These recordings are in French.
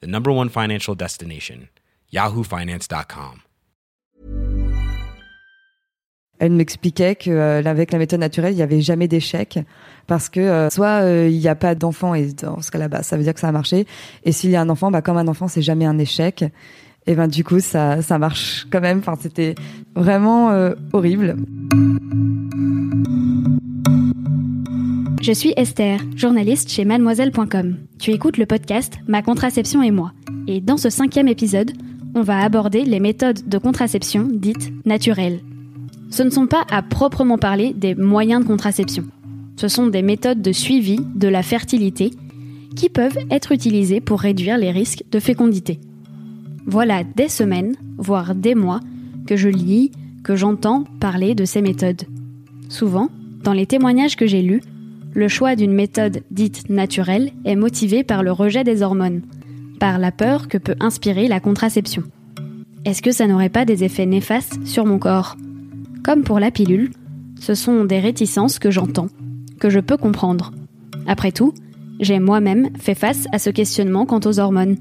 the number one financial destination, yahoofinance.com. Elle m'expliquait que euh, avec la méthode naturelle, il n'y avait jamais d'échec parce que euh, soit euh, il n'y a pas d'enfant et dans ce cas-là, bah, ça veut dire que ça a marché. Et s'il y a un enfant, bah, comme un enfant, c'est jamais un échec. Et ben du coup, ça, ça marche quand même. Enfin, c'était vraiment horrible. Je suis Esther, journaliste chez mademoiselle.com. Tu écoutes le podcast Ma contraception et moi. Et dans ce cinquième épisode, on va aborder les méthodes de contraception dites naturelles. Ce ne sont pas à proprement parler des moyens de contraception. Ce sont des méthodes de suivi de la fertilité qui peuvent être utilisées pour réduire les risques de fécondité. Voilà des semaines, voire des mois, que je lis, que j'entends parler de ces méthodes. Souvent, dans les témoignages que j'ai lus, le choix d'une méthode dite naturelle est motivé par le rejet des hormones, par la peur que peut inspirer la contraception. Est-ce que ça n'aurait pas des effets néfastes sur mon corps? Comme pour la pilule, ce sont des réticences que j'entends, que je peux comprendre. Après tout, j'ai moi-même fait face à ce questionnement quant aux hormones.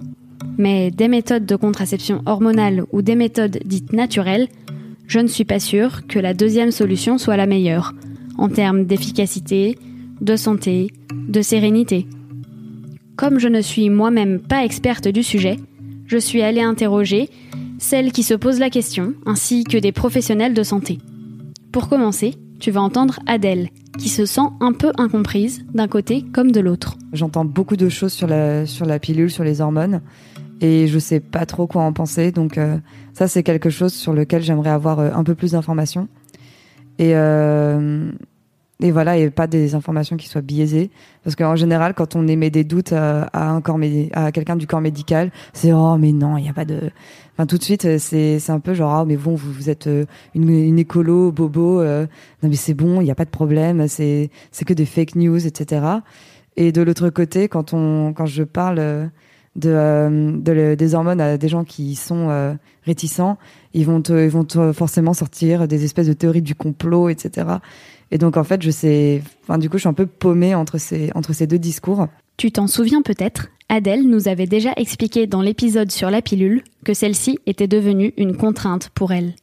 Mais des méthodes de contraception hormonale ou des méthodes dites naturelles, je ne suis pas sûre que la deuxième solution soit la meilleure, en termes d'efficacité, de santé, de sérénité. Comme je ne suis moi-même pas experte du sujet, je suis allée interroger celles qui se posent la question, ainsi que des professionnels de santé. Pour commencer, tu vas entendre Adèle, qui se sent un peu incomprise d'un côté comme de l'autre. J'entends beaucoup de choses sur la, sur la pilule, sur les hormones, et je sais pas trop quoi en penser. Donc euh, ça, c'est quelque chose sur lequel j'aimerais avoir euh, un peu plus d'informations. Et, euh, et voilà, et pas des informations qui soient biaisées. Parce qu'en général, quand on émet des doutes à, à un corps à quelqu'un du corps médical, c'est oh mais non, il n'y a pas de. Enfin tout de suite, euh, c'est c'est un peu genre ah mais bon, vous vous êtes euh, une, écolo bobo. euh, non mais c'est bon, il n'y a pas de problème. C'est c'est que des fake news, etc. Et de l'autre côté, quand on quand je parle euh, de, euh, de des hormones à des gens qui sont euh, réticents, ils vont te, ils vont te forcément sortir des espèces de théories du complot, etc. Et donc en fait, je sais, enfin du coup, je suis un peu paumée entre ces entre ces deux discours. Tu t'en souviens peut-être, Adèle nous avait déjà expliqué dans l'épisode sur la pilule que celle-ci était devenue une contrainte pour elle.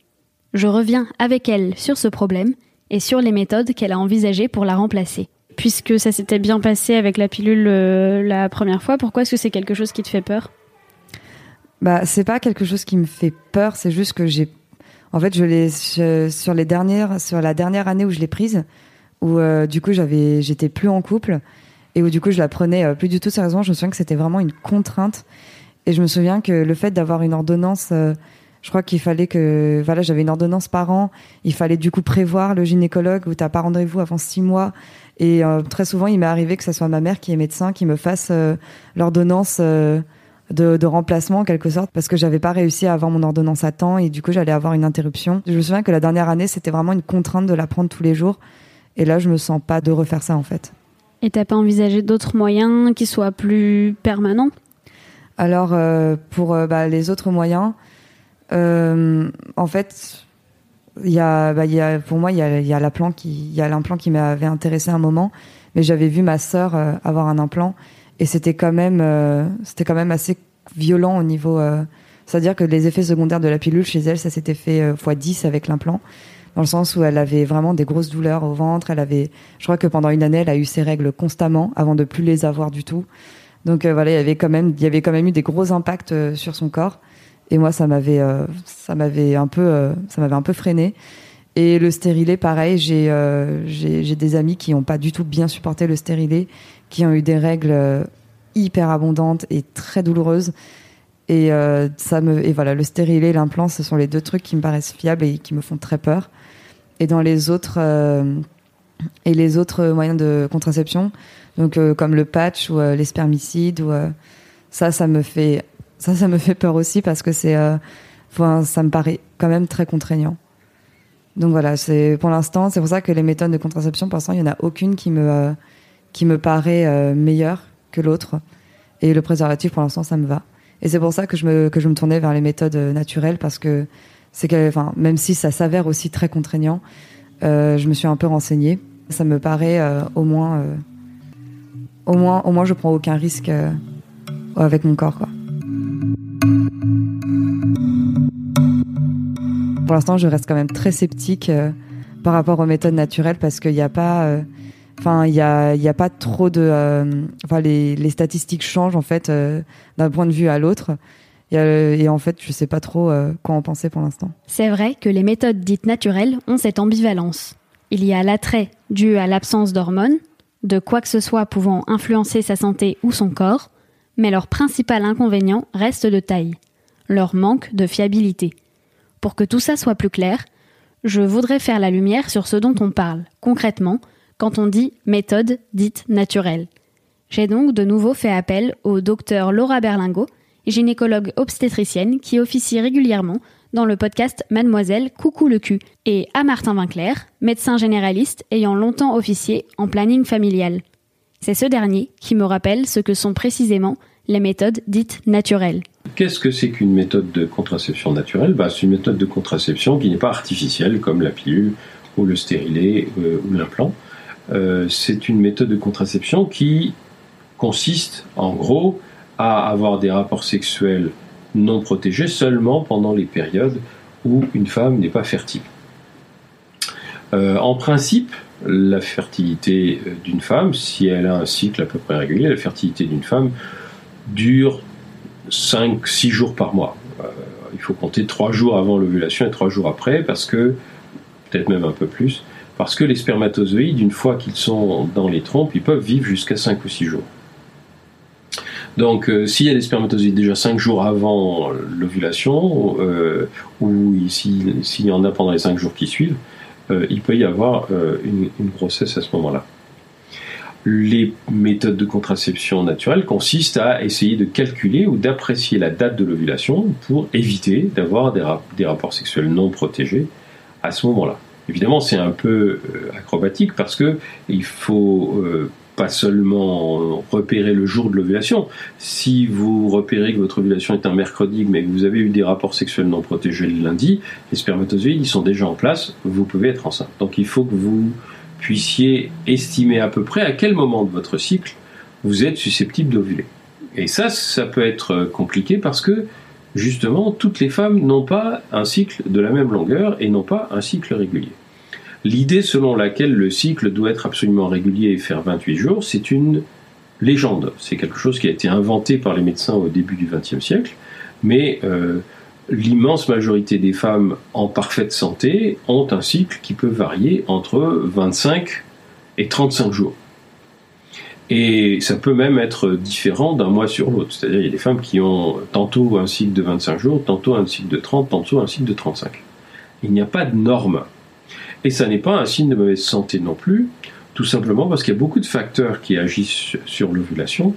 Je reviens avec elle sur ce problème et sur les méthodes qu'elle a envisagées pour la remplacer. Puisque ça s'était bien passé avec la pilule euh, la première fois, pourquoi est-ce que c'est quelque chose qui te fait peur? Bah, c'est pas quelque chose qui me fait peur, c'est juste que j'ai, en fait, je l'ai sur les dernières, sur la dernière année où je l'ai prise, où euh, du coup j'avais, j'étais plus en couple et où du coup je la prenais euh, plus du tout sérieusement. Je me souviens que c'était vraiment une contrainte et je me souviens que le fait d'avoir une ordonnance, euh, je crois qu'il fallait que, voilà, j'avais une ordonnance par an. Il fallait du coup prévoir le gynécologue où t'as pas rendez-vous avant six mois. Et euh, très souvent, il m'est arrivé que ce soit ma mère qui est médecin qui me fasse euh, l'ordonnance. De, de remplacement en quelque sorte parce que j'avais pas réussi à avoir mon ordonnance à temps et du coup j'allais avoir une interruption. Je me souviens que la dernière année c'était vraiment une contrainte de la prendre tous les jours et là je me sens pas de refaire ça en fait. Et t'as pas envisagé d'autres moyens qui soient plus permanents? Alors euh, pour euh, bah, les autres moyens, euh, en fait il y a, bah, il y a pour moi il y a, il y a l'implant qui il y a l'implant qui m'avait intéressé un moment mais j'avais vu ma sœur avoir un implant et c'était quand même euh, c'était quand même assez violent au niveau euh, c'est-à-dire que les effets secondaires de la pilule chez elle ça s'était fait euh, fois 10 avec l'implant dans le sens où elle avait vraiment des grosses douleurs au ventre. Elle avait je crois que pendant une année elle a eu ses règles constamment avant de plus les avoir du tout. Donc euh, voilà il y avait quand même il y avait quand même eu des gros impacts euh, sur son corps. Et moi ça m'avait euh, ça m'avait un peu euh, ça m'avait un peu freiné et le stérilet, pareil, j'ai euh, des amis qui n'ont pas du tout bien supporté le stérilet, qui ont eu des règles euh, hyper abondantes et très douloureuses. Et euh, ça me et voilà, le stérilet et l'implant, ce sont les deux trucs qui me paraissent fiables et qui me font très peur. Et dans les autres euh, et les autres moyens de contraception, donc euh, comme le patch ou euh, les spermicides ou ça, ça me fait Ça, ça me fait peur aussi parce que c'est, ça me paraît quand même très contraignant. Donc voilà, c'est pour l'instant, c'est pour ça que les méthodes de contraception, pour l'instant, il y en a aucune qui me euh, qui me paraît euh, meilleure que l'autre. Et le préservatif, pour l'instant, ça me va. Et c'est pour ça que je me que je me tournais vers les méthodes euh, naturelles parce que c'est que, enfin, même si ça s'avère aussi très contraignant, euh, je me suis un peu renseignée. Ça me paraît au moins, au moins, au moins, je prends aucun risque avec mon corps, quoi. Pour l'instant, je reste quand même très sceptique euh, par rapport aux méthodes naturelles parce qu'il n'y a pas, euh, enfin, il a, pas trop de, euh, enfin, les, statistiques changent en fait d'un point de vue à l'autre. Et, en fait, je sais pas trop quoi en penser pour l'instant. C'est vrai que les méthodes dites naturelles ont cette ambivalence. Il y a l'attrait dû à l'absence d'hormones, de quoi que ce soit pouvant influencer sa santé ou son corps, mais leur principal inconvénient reste de taille, leur manque de fiabilité. Pour que tout ça soit plus clair, je voudrais faire la lumière sur ce dont on parle, concrètement, quand on dit méthode dite naturelle. J'ai donc de nouveau fait appel au docteur Laura Berlingot, gynécologue obstétricienne qui officie régulièrement dans le podcast Mademoiselle Coucou le cul, et à Martin Vinclair, médecin généraliste ayant longtemps officié en planning familial. C'est ce dernier qui me rappelle ce que sont précisément les méthodes dites naturelles. Qu'est-ce que c'est qu'une méthode de contraception naturelle? Bah, C'est une méthode de contraception qui n'est pas artificielle, comme la pilule ou le stérilet euh, ou l'implant. Euh, c'est une méthode de contraception qui consiste, en gros, à avoir des rapports sexuels non protégés seulement pendant les périodes où une femme n'est pas fertile. Euh, en principe, la fertilité d'une femme, si elle a un cycle à peu près régulier, la fertilité d'une femme dure 5-6 jours par mois. Euh, il faut compter 3 jours avant l'ovulation et 3 jours après, parce que, peut-être même un peu plus, parce que les spermatozoïdes, une fois qu'ils sont dans les trompes, ils peuvent vivre jusqu'à 5 ou 6 jours. Donc, euh, s'il y a des spermatozoïdes déjà 5 jours avant l'ovulation, euh, ou s'il y en a pendant les 5 jours qui suivent, il peut y avoir une grossesse à ce moment-là. Les méthodes de contraception naturelle consistent à essayer de calculer ou d'apprécier la date de l'ovulation pour éviter d'avoir des, rap- des rapports sexuels non protégés à ce moment-là. Évidemment, c'est un peu euh, acrobatique parce que il faut euh, pas seulement repérer le jour de l'ovulation. Si vous repérez que votre ovulation est un mercredi, mais que vous avez eu des rapports sexuels non protégés le lundi, les spermatozoïdes sont déjà en place, vous pouvez être enceinte. Donc il faut que vous puissiez estimer à peu près à quel moment de votre cycle vous êtes susceptible d'ovuler. Et ça, ça peut être compliqué parce que justement, toutes les femmes n'ont pas un cycle de la même longueur et n'ont pas un cycle régulier. L'idée selon laquelle le cycle doit être absolument régulier et faire 28 jours, c'est une légende. C'est quelque chose qui a été inventé par les médecins au début du XXe siècle, mais euh, l'immense majorité des femmes en parfaite santé ont un cycle qui peut varier entre 25 et 35 jours. Et ça peut même être différent d'un mois sur l'autre. C'est-à-dire il y a des femmes qui ont tantôt un cycle de 25 jours, tantôt un cycle de 30, tantôt un cycle de 35. Il n'y a pas de norme. Et ça n'est pas un signe de mauvaise santé non plus, tout simplement parce qu'il y a beaucoup de facteurs qui agissent sur l'ovulation.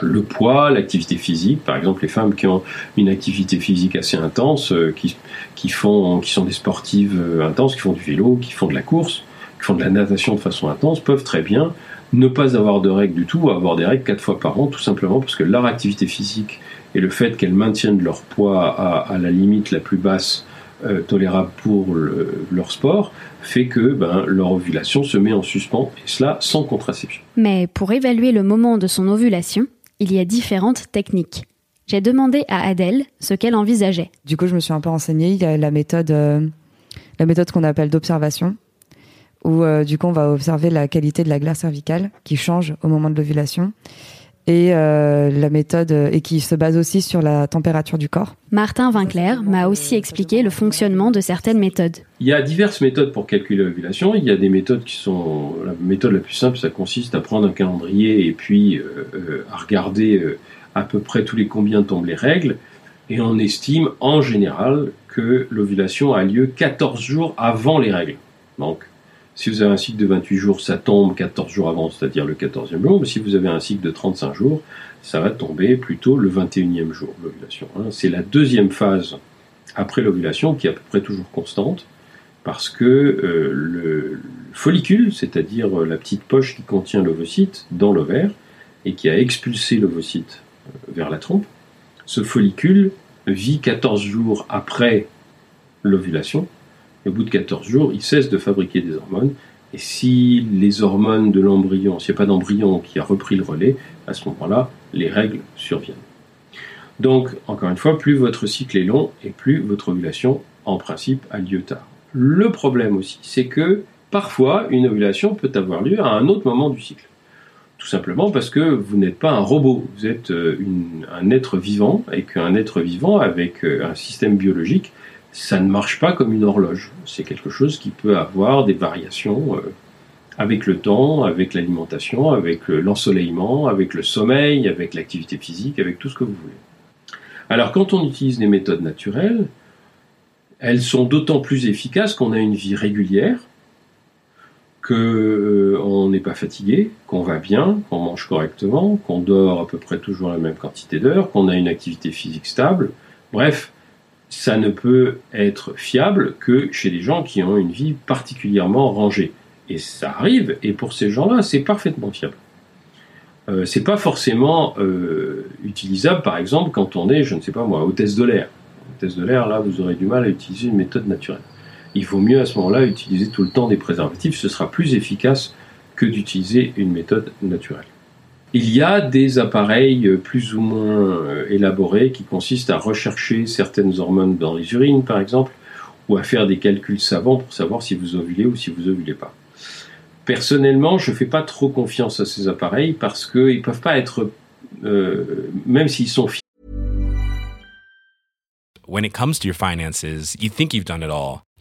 Le poids, l'activité physique, par exemple les femmes qui ont une activité physique assez intense, euh, qui, qui, font, qui sont des sportives euh, intenses, qui font du vélo, qui font de la course, qui font de la natation de façon intense, peuvent très bien ne pas avoir de règles du tout, ou avoir des règles quatre fois par an, tout simplement parce que leur activité physique et le fait qu'elles maintiennent leur poids à, à la limite la plus basse euh, tolérable pour le- leur sport fait que ben, leur ovulation se met en suspens, et cela sans contraception. Mais pour évaluer le moment de son ovulation, il y a différentes techniques. J'ai demandé à Adèle ce qu'elle envisageait. Du coup, je me suis un peu renseignée. Il y a la méthode, euh, méthode qu'on appelle d'observation, où euh, du coup, on va observer la qualité de la glaire cervicale qui change au moment de l'ovulation, et euh, la méthode et qui se base aussi sur la température du corps. Martin Vinclair m'a aussi expliqué le fonctionnement de certaines méthodes. Il y a diverses méthodes pour calculer l'ovulation. Il y a des méthodes qui sont. La méthode la plus simple, ça consiste à prendre un calendrier et puis euh, euh, à regarder euh, à peu près tous les combien tombent les règles. Et on estime en général que l'ovulation a lieu 14 jours avant les règles. Donc, Si vous avez un cycle de 28 jours, ça tombe 14 jours avant, c'est-à-dire le 14e jour. Mais si vous avez un cycle de 35 jours, ça va tomber plutôt le 21e jour, l'ovulation. Hein. C'est la deuxième phase après l'ovulation qui est à peu près toujours constante, parce que euh, le follicule, c'est-à-dire euh, la petite poche qui contient l'ovocyte dans l'ovaire, et qui a expulsé l'ovocyte euh, vers la trompe, ce follicule vit 14 jours après l'ovulation, au bout de 14 jours, il cesse de fabriquer des hormones. Et si les hormones de l'embryon, s'il n'y a pas d'embryon qui a repris le relais, à ce moment-là, les règles surviennent. Donc, encore une fois, plus votre cycle est long et plus votre ovulation, en principe, a lieu tard. Le problème aussi, c'est que parfois, une ovulation peut avoir lieu à un autre moment du cycle. Tout simplement parce que vous n'êtes pas un robot, vous êtes euh, un être vivant, et qu'un être vivant avec euh, un système biologique ça ne marche pas comme une horloge. C'est quelque chose qui peut avoir des variations euh, avec le temps, avec l'alimentation, avec l'ensoleillement, avec le sommeil, avec l'activité physique, avec tout ce que vous voulez. Alors quand on utilise des méthodes naturelles, elles sont d'autant plus efficaces qu'on a une vie régulière, qu'on euh, n'est pas fatigué, qu'on va bien, qu'on mange correctement, qu'on dort à peu près toujours la même quantité d'heures, qu'on a une activité physique stable. Bref, ça ne peut être fiable que chez des gens qui ont une vie particulièrement rangée. Et ça arrive, et pour ces gens-là, c'est parfaitement fiable. Euh, c'est pas forcément euh, utilisable, par exemple, quand on est, je ne sais pas moi, hôtesse de l'air. Hôtesse de l'air, là, vous aurez du mal à utiliser une méthode naturelle. Il vaut mieux à ce moment-là utiliser tout le temps des préservatifs, ce sera plus efficace que d'utiliser une méthode naturelle. Il y a des appareils euh, plus ou moins euh, élaborés qui consistent à rechercher certaines hormones dans les urines, par exemple, ou à faire des calculs savants pour savoir si vous ovulez ou si vous ovulez pas. Personnellement, je ne fais pas trop confiance à ces appareils parce qu'ils ne peuvent pas être, euh, même s'ils sont When it comes to your finances, you think you've done it all.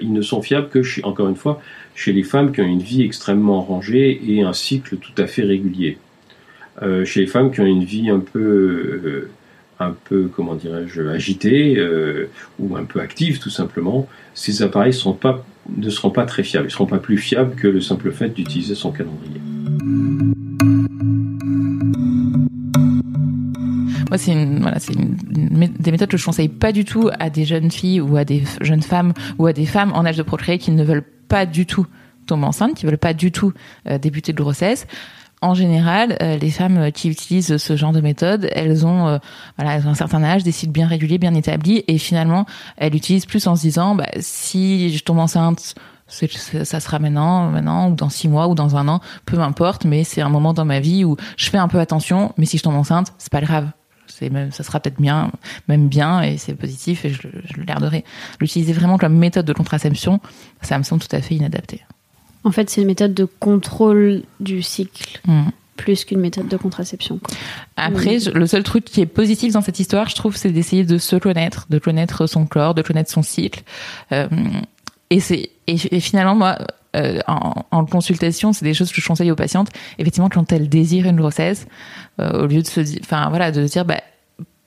ils ne sont fiables que, encore une fois, chez les femmes qui ont une vie extrêmement rangée et un cycle tout à fait régulier. Euh, chez les femmes qui ont une vie un peu, euh, un peu comment dirais-je, agitée euh, ou un peu active tout simplement, ces appareils ne seront pas très fiables. Ils ne seront pas plus fiables que le simple fait d'utiliser son calendrier. Moi, c'est une, voilà, c'est une, des méthodes que je conseille pas du tout à des jeunes filles ou à des jeunes femmes ou à des femmes en âge de procréer qui ne veulent pas du tout tomber enceinte, qui veulent pas du tout euh, débuter de grossesse. En général, euh, les femmes qui utilisent ce genre de méthode, elles ont, euh, voilà, elles ont un certain âge, des cycles bien réguliers, bien établis, et finalement, elles utilisent plus en se disant, bah, si je tombe enceinte, ça sera maintenant, maintenant, ou dans six mois, ou dans un an, peu importe, mais c'est un moment dans ma vie où je fais un peu attention, mais si je tombe enceinte, c'est pas grave c'est même, ça sera peut-être bien, même bien, et c'est positif, et je, je le garderai. L'utiliser vraiment comme méthode de contraception, ça me semble tout à fait inadapté. En fait, c'est une méthode de contrôle du cycle. Mmh. Plus qu'une méthode de contraception. Quoi. Après, je, le seul truc qui est positif dans cette histoire, je trouve, c'est d'essayer de se connaître, de connaître son corps, de connaître son cycle. Euh, et c'est et, et, finalement moi euh, en, consultation, c'est des choses que je conseille aux patientes. Effectivement, quand elles désirent une grossesse, euh, au lieu de se dire, enfin voilà, de dire, bah,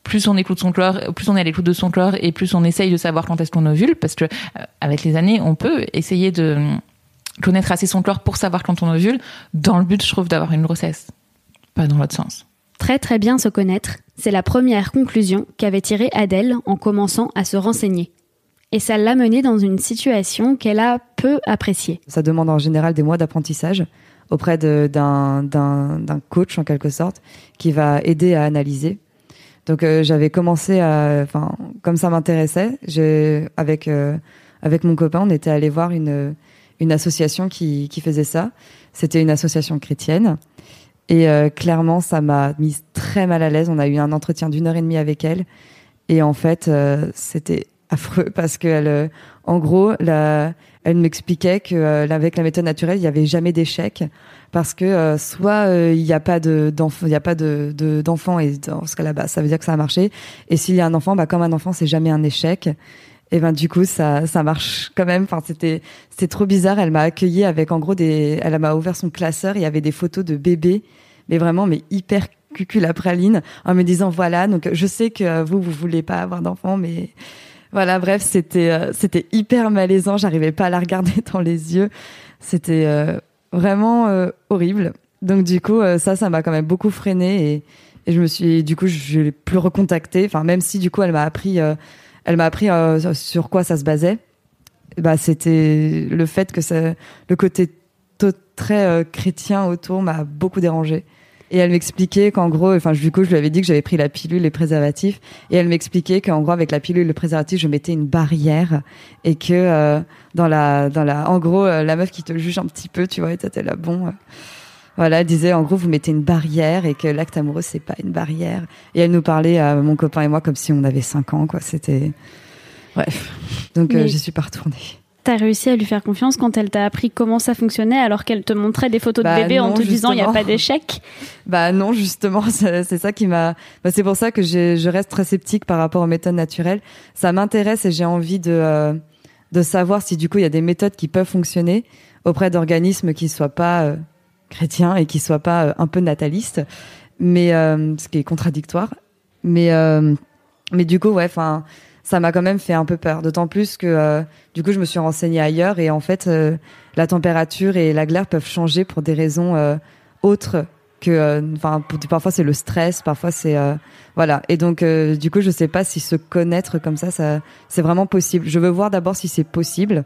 plus on écoute son corps, plus on est à l'écoute de son corps, et plus on essaye de savoir quand est-ce qu'on ovule, parce que euh, avec les années, on peut essayer de connaître assez son corps pour savoir quand on ovule, dans le but, je trouve, d'avoir une grossesse, pas dans l'autre sens. Très très bien se connaître, c'est la première conclusion qu'avait tirée Adèle en commençant à se renseigner et ça l'a menée dans une situation qu'elle a peu appréciée. Ça demande en général des mois d'apprentissage auprès d'un coach en quelque sorte qui va aider à analyser. Donc euh, j'avais commencé à, enfin comme ça m'intéressait, avec euh, avec mon copain, on était allé voir une une association qui qui faisait ça. C'était une association chrétienne. Et euh, clairement, ça m'a mise très mal à l'aise. On a eu un entretien d'une heure et demie avec elle. Et en fait, c'était affreux parce que elle, euh, en gros, la, elle m'expliquait que euh, avec la méthode naturelle, il y avait jamais d'échec parce que euh, soit euh, il n'y a pas de il y a pas de de- d'enfant et dans ce cas-là, bah, ça veut dire que ça a marché. Et s'il y a un enfant, bah comme un enfant, c'est jamais un échec. Et ben du coup, ça ça marche quand même. Enfin, c'était c'était trop bizarre. Elle m'a accueilli avec en gros des, elle m'a ouvert son classeur. Il y avait des photos de bébés, mais vraiment mais hyper cucul la praline, en me disant voilà. Donc je sais que euh, vous vous voulez pas avoir d'enfant, mais voilà, bref, c'était euh, c'était hyper malaisant. J'arrivais pas à la regarder dans les yeux. C'était euh, vraiment euh, horrible. Donc du coup, euh, ça, ça m'a quand même beaucoup freiné et, et je me suis, du coup, je l'ai plus recontacté. Enfin, même si du coup, elle m'a appris, euh, elle m'a appris euh, sur quoi ça se basait. Bah, c'était le fait que le côté très chrétien autour m'a beaucoup dérangé. Et elle m'expliquait qu'en gros, enfin, du coup, je lui avais dit que j'avais pris la pilule, les préservatifs, et elle m'expliquait qu'en gros, avec la pilule, le préservatif, je mettais une barrière, et que euh, dans la, dans la, en gros, euh, la meuf qui te juge un petit peu, tu vois, et t'étais là, bon, euh, voilà, elle disait, en gros, vous mettez une barrière, et que l'acte amoureux, c'est pas une barrière. Et elle nous parlait à mon copain et moi comme si on avait 5 ans, quoi. C'était, bref. Donc, euh, Mais- j'y suis pas retournée. T'as réussi à lui faire confiance quand elle t'a appris comment ça fonctionnait alors qu'elle te montrait des photos Bah de bébé en te disant il n'y a pas d'échec Bah non, justement, c'est ça qui m'a. Bah, c'est pour ça que je reste très sceptique par rapport aux méthodes naturelles. Ça m'intéresse et j'ai envie de euh, de savoir si du coup il y a des méthodes qui peuvent fonctionner auprès d'organismes qui soient pas euh, chrétiens et qui soient pas euh, un peu natalistes, mais ce qui est contradictoire. Mais mais du coup ouais, enfin ça m'a quand même fait un peu peur. D'autant plus que euh, du coup je me suis renseignée ailleurs et en fait euh, la température et la glaire peuvent changer pour des raisons euh, autres que euh, enfin parfois c'est le stress parfois c'est euh, voilà. Et donc euh, du coup je sais pas si se connaître comme ça ça c'est vraiment possible. Je veux voir d'abord si c'est possible.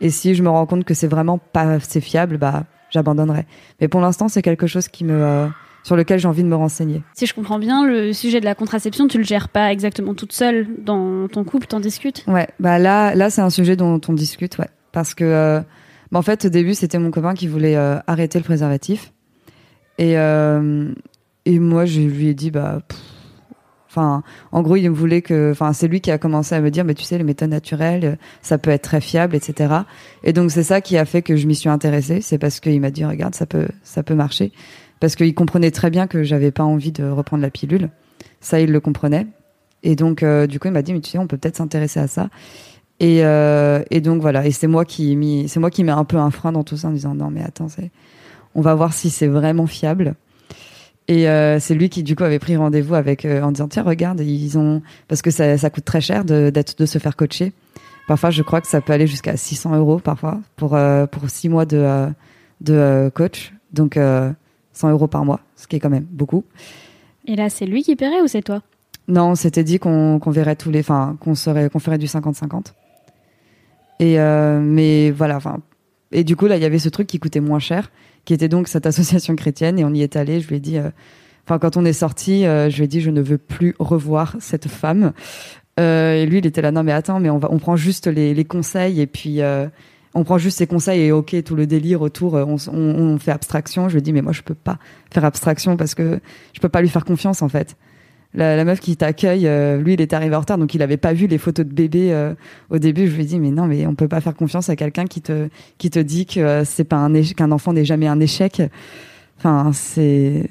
Et si je me rends compte que c'est vraiment pas assez fiable bah j'abandonnerai. Mais pour l'instant c'est quelque chose qui me sur lequel j'ai envie de me renseigner. Si je comprends bien, le sujet de la contraception, tu le gères pas exactement toute seule dans ton couple, t'en discutes? Ouais, bah là, là c'est un sujet dont on discute, ouais, parce que, euh, bah en fait, au début, c'était mon copain qui voulait euh, arrêter le préservatif, et euh, et moi, je lui ai dit, bah, pff, enfin, en gros, il me voulait que, enfin, c'est lui qui a commencé à me dire, mais tu sais, les méthodes naturelles, euh, ça peut être très fiable, etc. Et donc c'est ça qui a fait que je m'y suis intéressée, c'est parce qu'il m'a dit, regarde, ça peut, ça peut marcher, parce qu'il comprenait très bien que j'avais pas envie de reprendre la pilule, ça il le comprenait. Et donc, euh, du coup, il m'a dit, mais tu sais, on peut peut-être s'intéresser à ça. Et, euh, donc voilà, et c'est moi qui mis, c'est moi qui mets un peu un frein dans tout ça en disant non mais attends, on va voir si c'est vraiment fiable. Et euh, c'est lui qui du coup avait pris rendez-vous avec en disant tiens regarde ils ont parce que ça, ça coûte très cher de d'être de se faire coacher. Parfois je crois que ça peut aller jusqu'à 600 euros parfois pour pour six mois de de coach donc 100 euros par mois ce qui est quand même beaucoup. Et là, c'est lui qui paierait ou c'est toi? Non, on s'était dit qu'on qu'on verrait tous les, enfin, qu'on serait, qu'on ferait du 50-50. Et euh, mais voilà, enfin, et du coup là, il y avait ce truc qui coûtait moins cher, qui était donc cette association chrétienne, et on y est allé. Je lui ai dit, euh, enfin, quand on est sorti, euh, je lui ai dit, je ne veux plus revoir cette femme. Et lui, il était là, non mais attends, mais on va, on prend juste les, les conseils et puis. On prend juste ses conseils et ok tout le délire autour euh, on, fait abstraction je lui dis mais moi je peux pas faire abstraction parce que je peux pas lui faire confiance en fait la, meuf qui t'accueille, euh, lui, il était arrivé en retard, donc il avait pas vu les photos de bébé euh, au début. Je lui dit, mais non, mais on peut pas faire confiance à quelqu'un qui te qui te dit que c'est pas un qu'un enfant n'est jamais un échec. Enfin, c'est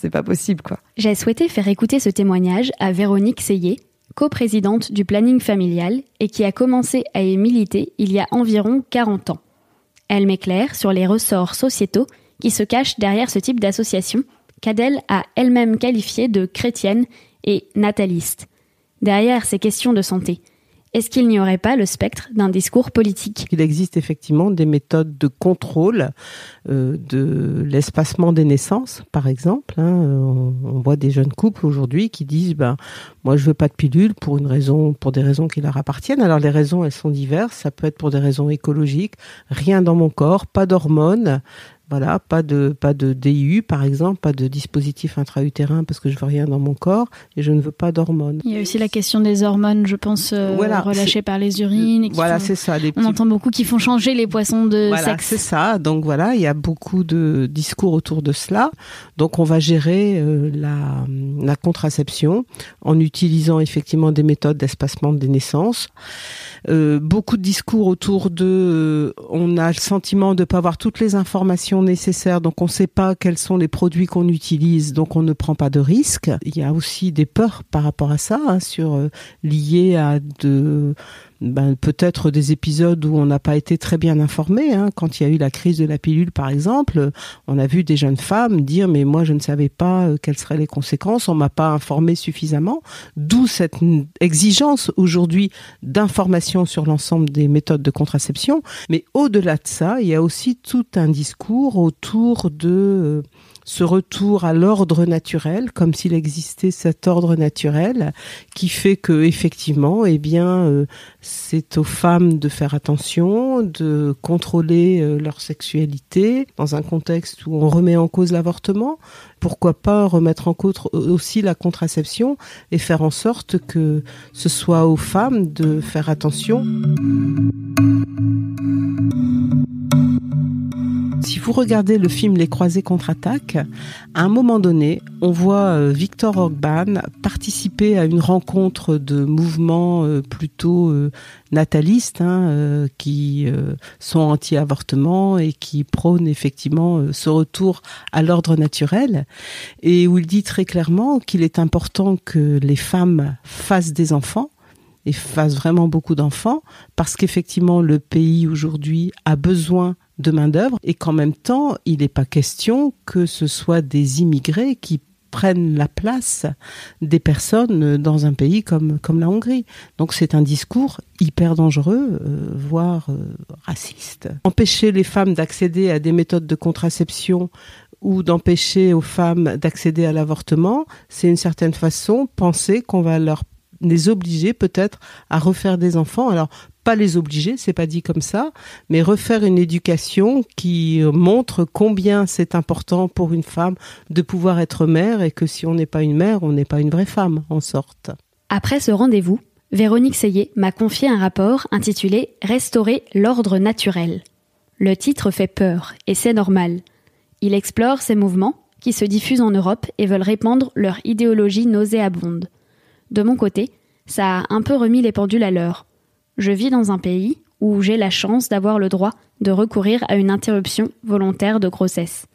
c'est pas possible, quoi. J'ai souhaité faire écouter ce témoignage à Véronique Seyé, coprésidente du planning familial et qui a commencé à y militer il y a environ 40 ans. Elle m'éclaire sur les ressorts sociétaux qui se cachent derrière ce type d'association qu'Adèle a elle-même qualifié de chrétienne et nataliste. Derrière ces questions de santé, est-ce qu'il n'y aurait pas le spectre d'un discours politique? Il existe effectivement des méthodes de contrôle euh, de l'espacement des naissances, par exemple. hein. On, on voit des jeunes couples aujourd'hui qui disent ben, moi je veux pas de pilule pour une raison, pour des raisons qui leur appartiennent. Alors les raisons elles sont diverses. Ça peut être pour des raisons écologiques, rien dans mon corps, pas d'hormones. Voilà, pas de pas de DIU par exemple, pas de dispositif intra-utérin parce que je veux rien dans mon corps et je ne veux pas d'hormones. Il y a aussi la question des hormones, je pense, euh, Voilà, relâchées par les urines. et qui Voilà, font- c'est ça. On entend beaucoup qui font changer les poissons de Voilà, sexe. c'est ça. Donc voilà, il y a beaucoup de discours autour de cela. Donc on va gérer euh, la, la contraception en utilisant effectivement des méthodes d'espacement des naissances. Euh, beaucoup de discours autour de, on a le sentiment de pas avoir toutes les informations nécessaires, donc on ne sait pas quels sont les produits qu'on utilise, donc on ne prend pas de risques. Il y a aussi des peurs par rapport à ça, hein, sur euh, liées à de ben, peut-être des épisodes où on n'a pas été très bien informé. Hein. Quand il y a eu la crise de la pilule, par exemple, on a vu des jeunes femmes dire mais moi je ne savais pas euh, quelles seraient les conséquences, on m'a pas informé suffisamment. D'où cette exigence aujourd'hui d'information sur l'ensemble des méthodes de contraception. Mais au-delà de ça, il y a aussi tout un discours autour de euh, ce retour à l'ordre naturel, comme s'il existait cet ordre naturel qui fait que effectivement, eh bien, euh, c'est aux femmes de faire attention, de contrôler euh, leur sexualité dans un contexte où on remet en cause l'avortement. Pourquoi pas remettre en cause aussi la contraception et faire en sorte que ce soit aux femmes de faire attention. Vous regardez le film Les Croisés contre-attaque, à un moment donné, on voit euh, Victor Orban participer à une rencontre de mouvements euh, plutôt euh, natalistes, hein, qui sont anti-avortement et qui prônent effectivement ce retour à l'ordre naturel, et où il dit très clairement qu'il est important que les femmes fassent des enfants et fassent vraiment beaucoup d'enfants, parce qu'effectivement le pays aujourd'hui a besoin de main-d'œuvre et qu'en même temps, il n'est pas question que ce soit des immigrés qui prennent la place des personnes dans un pays comme, comme la Hongrie. Donc c'est un discours hyper dangereux, euh, voire euh, raciste. Empêcher les femmes d'accéder à des méthodes de contraception ou d'empêcher aux femmes d'accéder à l'avortement, c'est une certaine façon penser qu'on va leur les obliger peut-être à refaire des enfants. Alors pas les obliger, c'est pas dit comme ça, mais refaire une éducation qui montre combien c'est important pour une femme de pouvoir être mère et que si on n'est pas une mère, on n'est pas une vraie femme en sorte. Après ce rendez-vous, Véronique Seyé m'a confié un rapport intitulé Restaurer l'ordre naturel. Le titre fait peur, et c'est normal. Il explore ces mouvements qui se diffusent en Europe et veulent répandre leur idéologie nauséabonde. De mon côté, ça a un peu remis les pendules à l'heure. Je vis dans un pays où j'ai la chance d'avoir le droit de recourir à une interruption volontaire de grossesse.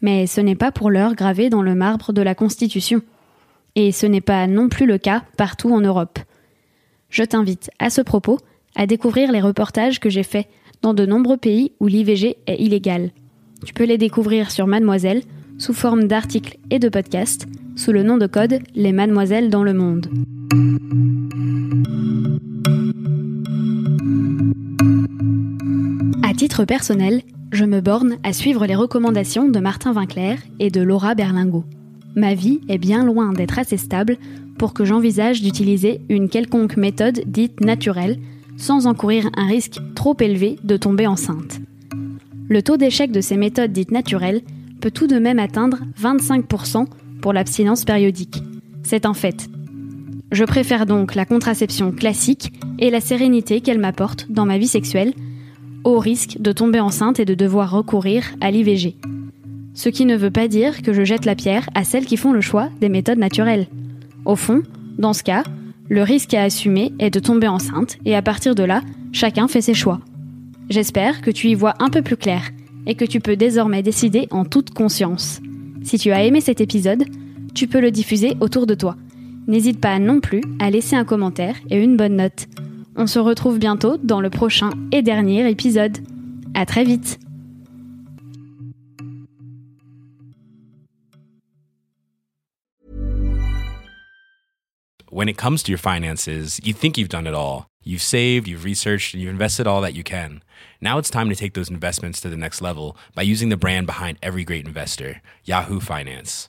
Mais ce n'est pas pour l'heure gravé dans le marbre de la Constitution. Et ce n'est pas non plus le cas partout en Europe. Je t'invite à ce propos à découvrir les reportages que j'ai faits dans de nombreux pays où l'IVG est illégal. Tu peux les découvrir sur Mademoiselle sous forme d'articles et de podcasts sous le nom de code Les Mademoiselles dans le monde. À titre personnel, je me borne à suivre les recommandations de Martin Vinclair et de Laura Berlingot. Ma vie est bien loin d'être assez stable pour que j'envisage d'utiliser une quelconque méthode dite naturelle sans encourir un risque trop élevé de tomber enceinte. Le taux d'échec de ces méthodes dites naturelles peut tout de même atteindre 25% pour l'abstinence périodique. C'est un fait. Je préfère donc la contraception classique et la sérénité qu'elle m'apporte dans ma vie sexuelle, au risque de tomber enceinte et de devoir recourir à l'IVG. Ce qui ne veut pas dire que je jette la pierre à celles qui font le choix des méthodes naturelles. Au fond, dans ce cas, le risque à assumer est de tomber enceinte et à partir de là, chacun fait ses choix. J'espère que tu y vois un peu plus clair et que tu peux désormais décider en toute conscience. Si tu as aimé cet épisode, tu peux le diffuser autour de toi. N'hésite pas non plus à laisser un commentaire et une bonne note. On se retrouve bientôt dans le prochain et dernier épisode. À très vite! When it comes to your finances, you think you've done it all. You've saved, you've researched, and you've invested all that you can. Now it's time to take those investments to the next level by using the brand behind every great investor, Yahoo Finance.